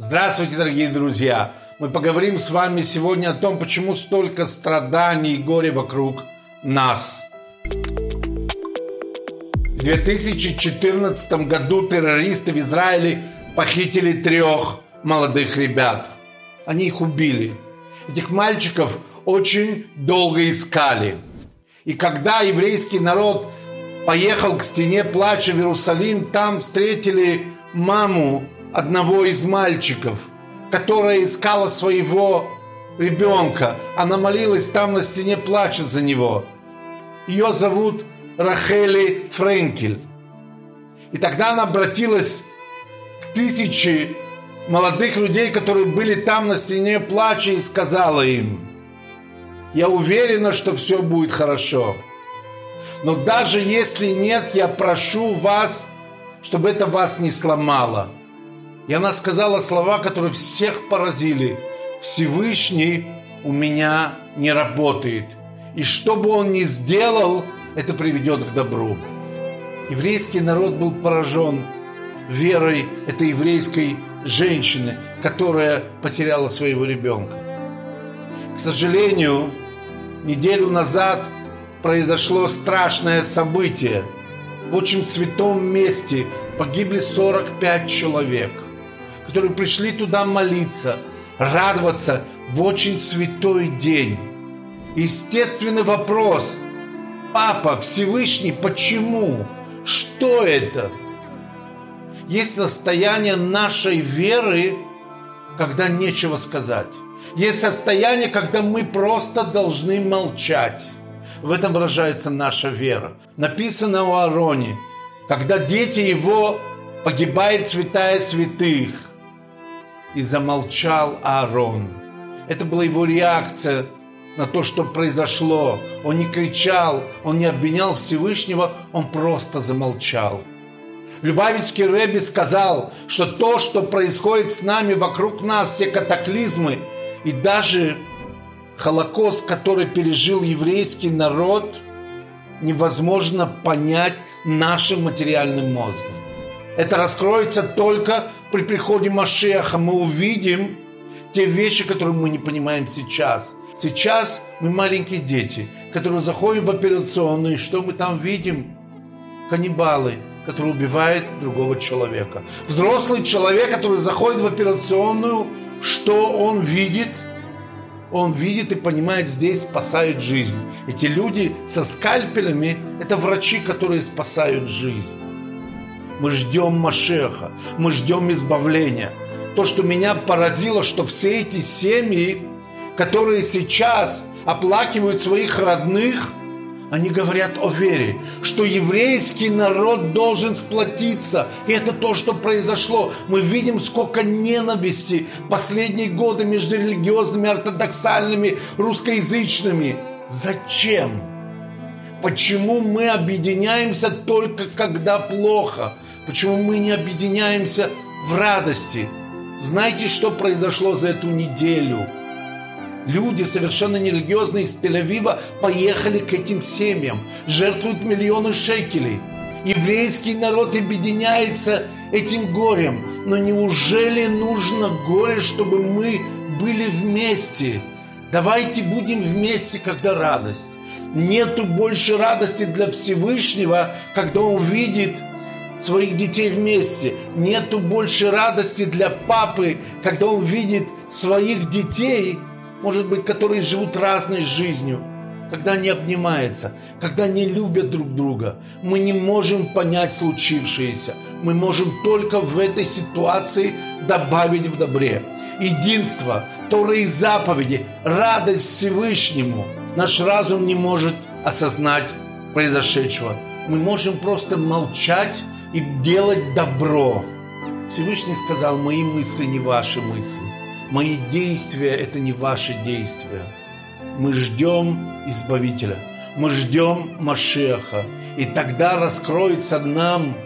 Здравствуйте, дорогие друзья! Мы поговорим с вами сегодня о том, почему столько страданий и горя вокруг нас. В 2014 году террористы в Израиле похитили трех молодых ребят. Они их убили. Этих мальчиков очень долго искали. И когда еврейский народ поехал к стене плача в Иерусалим, там встретили маму одного из мальчиков, которая искала своего ребенка. Она молилась там на стене плача за него. Ее зовут Рахели Френкель. И тогда она обратилась к тысяче молодых людей, которые были там на стене плача, и сказала им, я уверена, что все будет хорошо. Но даже если нет, я прошу вас, чтобы это вас не сломало. И она сказала слова, которые всех поразили. Всевышний у меня не работает. И что бы он ни сделал, это приведет к добру. Еврейский народ был поражен верой этой еврейской женщины, которая потеряла своего ребенка. К сожалению, неделю назад произошло страшное событие. В очень святом месте погибли 45 человек – которые пришли туда молиться, радоваться в очень святой день. Естественный вопрос. Папа Всевышний, почему? Что это? Есть состояние нашей веры, когда нечего сказать. Есть состояние, когда мы просто должны молчать. В этом выражается наша вера. Написано у Аароне, когда дети его погибает святая святых, и замолчал Аарон. Это была его реакция на то, что произошло. Он не кричал, он не обвинял Всевышнего, он просто замолчал. Любавицкий Рэби сказал, что то, что происходит с нами вокруг нас, все катаклизмы и даже Холокост, который пережил еврейский народ, невозможно понять нашим материальным мозгом. Это раскроется только при приходе Машеха. Мы увидим те вещи, которые мы не понимаем сейчас. Сейчас мы маленькие дети, которые заходим в операционную, и что мы там видим? Каннибалы, которые убивают другого человека. Взрослый человек, который заходит в операционную, что он видит? Он видит и понимает, здесь спасают жизнь. Эти люди со скальпелями – это врачи, которые спасают жизнь. Мы ждем Машеха, мы ждем избавления. То, что меня поразило, что все эти семьи, которые сейчас оплакивают своих родных, они говорят о вере, что еврейский народ должен сплотиться. И это то, что произошло. Мы видим, сколько ненависти последние годы между религиозными, ортодоксальными, русскоязычными. Зачем? Почему мы объединяемся только когда плохо? Почему мы не объединяемся в радости? Знаете, что произошло за эту неделю? Люди, совершенно нерелигиозные из Тель-Авива, поехали к этим семьям, жертвуют миллионы шекелей. Еврейский народ объединяется этим горем. Но неужели нужно горе, чтобы мы были вместе? Давайте будем вместе, когда радость. Нету больше радости для Всевышнего, когда Он видит своих детей вместе. Нету больше радости для папы, когда он видит своих детей, может быть, которые живут разной жизнью, когда они обнимаются, когда они любят друг друга. Мы не можем понять случившееся. Мы можем только в этой ситуации добавить в добре. Единство, Торы и заповеди, радость Всевышнему. Наш разум не может осознать произошедшего. Мы можем просто молчать и делать добро. Всевышний сказал, мои мысли не ваши мысли. Мои действия – это не ваши действия. Мы ждем Избавителя. Мы ждем Машеха. И тогда раскроется нам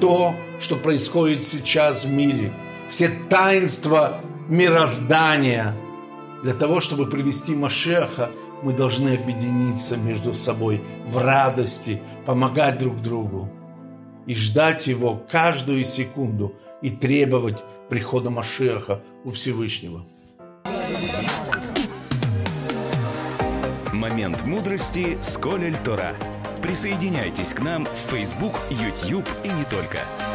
то, что происходит сейчас в мире. Все таинства мироздания. Для того, чтобы привести Машеха, мы должны объединиться между собой в радости, помогать друг другу и ждать Его каждую секунду, и требовать прихода Машеха у Всевышнего. Момент мудрости с Колель Тора. Присоединяйтесь к нам в Facebook, YouTube и не только –